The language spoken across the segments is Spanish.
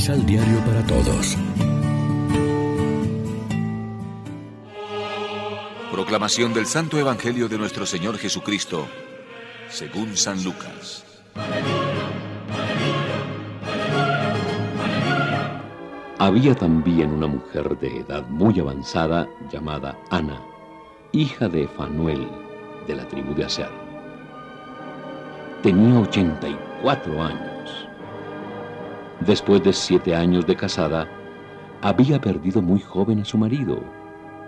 misal diario para todos. Proclamación del Santo Evangelio de nuestro Señor Jesucristo, según San Lucas. Había también una mujer de edad muy avanzada llamada Ana, hija de Fanuel, de la tribu de Aser. Tenía 84 años. Después de siete años de casada, había perdido muy joven a su marido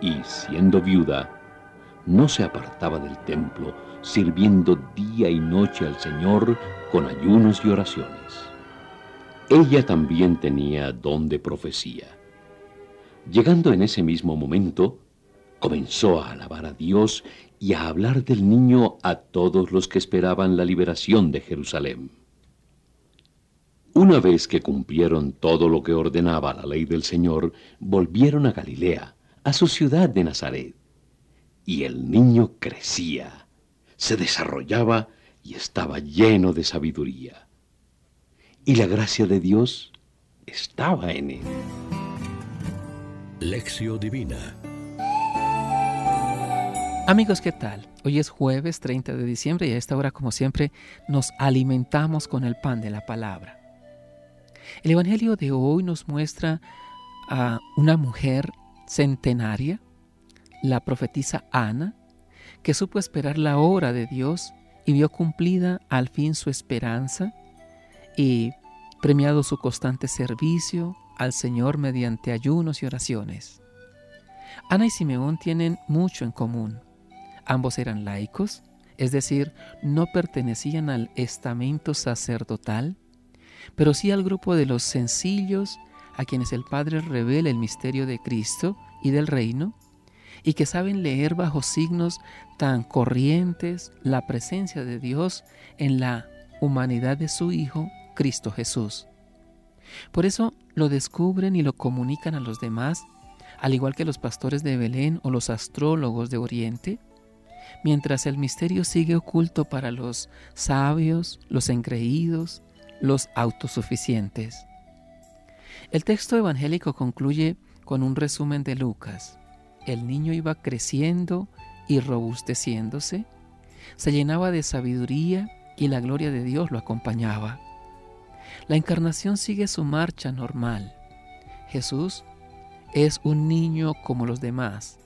y, siendo viuda, no se apartaba del templo, sirviendo día y noche al Señor con ayunos y oraciones. Ella también tenía don de profecía. Llegando en ese mismo momento, comenzó a alabar a Dios y a hablar del niño a todos los que esperaban la liberación de Jerusalén. Una vez que cumplieron todo lo que ordenaba la ley del Señor, volvieron a Galilea, a su ciudad de Nazaret. Y el niño crecía, se desarrollaba y estaba lleno de sabiduría. Y la gracia de Dios estaba en él. Lección Divina Amigos, ¿qué tal? Hoy es jueves 30 de diciembre y a esta hora, como siempre, nos alimentamos con el pan de la palabra. El Evangelio de hoy nos muestra a una mujer centenaria, la profetisa Ana, que supo esperar la hora de Dios y vio cumplida al fin su esperanza y premiado su constante servicio al Señor mediante ayunos y oraciones. Ana y Simeón tienen mucho en común. Ambos eran laicos, es decir, no pertenecían al estamento sacerdotal, pero sí al grupo de los sencillos a quienes el Padre revela el misterio de Cristo y del reino, y que saben leer bajo signos tan corrientes la presencia de Dios en la humanidad de su Hijo, Cristo Jesús. Por eso lo descubren y lo comunican a los demás, al igual que los pastores de Belén o los astrólogos de Oriente, mientras el misterio sigue oculto para los sabios, los engreídos, los autosuficientes. El texto evangélico concluye con un resumen de Lucas. El niño iba creciendo y robusteciéndose, se llenaba de sabiduría y la gloria de Dios lo acompañaba. La encarnación sigue su marcha normal. Jesús es un niño como los demás,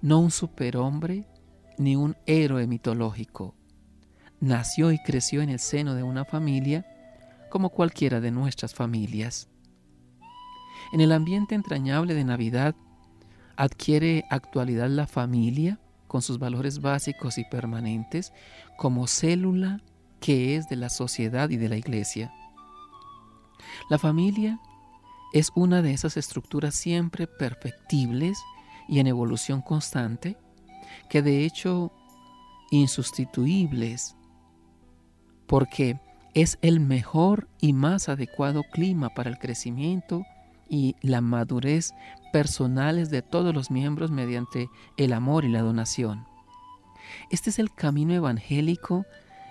no un superhombre ni un héroe mitológico. Nació y creció en el seno de una familia como cualquiera de nuestras familias. En el ambiente entrañable de Navidad adquiere actualidad la familia con sus valores básicos y permanentes como célula que es de la sociedad y de la iglesia. La familia es una de esas estructuras siempre perfectibles y en evolución constante, que de hecho insustituibles, porque es el mejor y más adecuado clima para el crecimiento y la madurez personales de todos los miembros mediante el amor y la donación. Este es el camino evangélico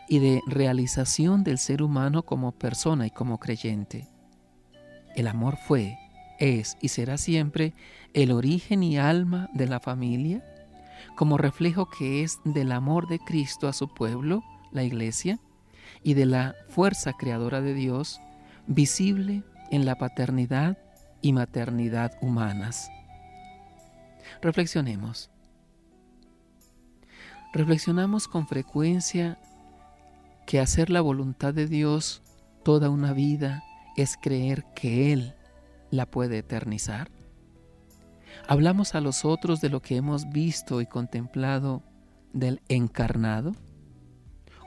y de realización del ser humano como persona y como creyente. El amor fue, es y será siempre el origen y alma de la familia, como reflejo que es del amor de Cristo a su pueblo, la iglesia, y de la fuerza creadora de Dios, visible en la paternidad y maternidad humanas. Reflexionemos. Reflexionamos con frecuencia que hacer la voluntad de Dios toda una vida es creer que Él la puede eternizar. Hablamos a los otros de lo que hemos visto y contemplado del encarnado.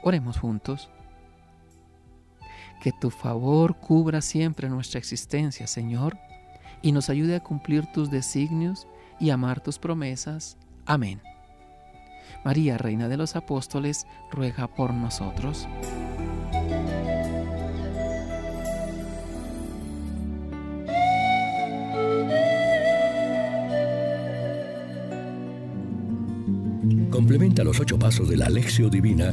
Oremos juntos. Que tu favor cubra siempre nuestra existencia, Señor, y nos ayude a cumplir tus designios y amar tus promesas. Amén. María, Reina de los Apóstoles, ruega por nosotros. Complementa los ocho pasos de la Alexio Divina